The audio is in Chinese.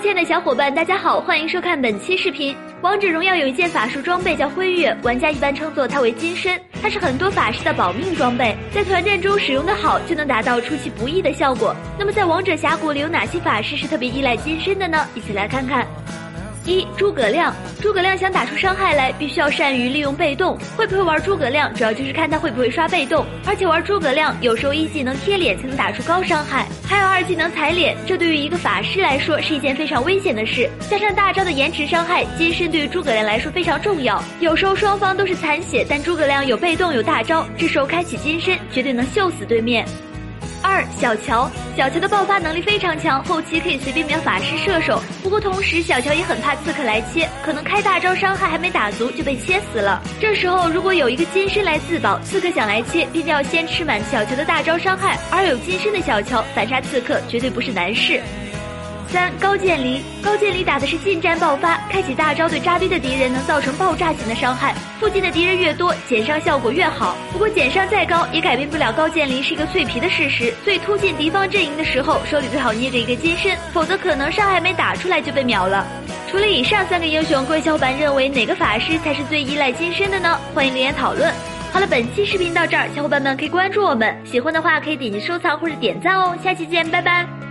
亲爱的小伙伴，大家好，欢迎收看本期视频。王者荣耀有一件法术装备叫辉月，玩家一般称作它为金身，它是很多法师的保命装备，在团战中使用的好，就能达到出其不意的效果。那么在王者峡谷里有哪些法师是特别依赖金身的呢？一起来看看。一诸葛亮，诸葛亮想打出伤害来，必须要善于利用被动。会不会玩诸葛亮，主要就是看他会不会刷被动。而且玩诸葛亮，有时候一技能贴脸才能打出高伤害，还有二技能踩脸，这对于一个法师来说是一件非常危险的事。加上大招的延迟伤害，金身对于诸葛亮来说非常重要。有时候双方都是残血，但诸葛亮有被动有大招，这时候开启金身绝对能秀死对面。二小乔，小乔的爆发能力非常强，后期可以随便秒法师、射手。不过同时，小乔也很怕刺客来切，可能开大招伤害还没打足就被切死了。这时候如果有一个金身来自保，刺客想来切，必定要先吃满小乔的大招伤害。而有金身的小乔反杀刺客绝对不是难事。三高渐离，高渐离打的是近战爆发，开启大招对扎堆的敌人能造成爆炸型的伤害，附近的敌人越多，减伤效果越好。不过减伤再高，也改变不了高渐离是一个脆皮的事实。所以突进敌方阵营的时候，手里最好捏着一个金身，否则可能伤害没打出来就被秒了。除了以上三个英雄，各位小伙伴认为哪个法师才是最依赖金身的呢？欢迎留言讨论。好了，本期视频到这儿，小伙伴们可以关注我们，喜欢的话可以点击收藏或者点赞哦。下期见，拜拜。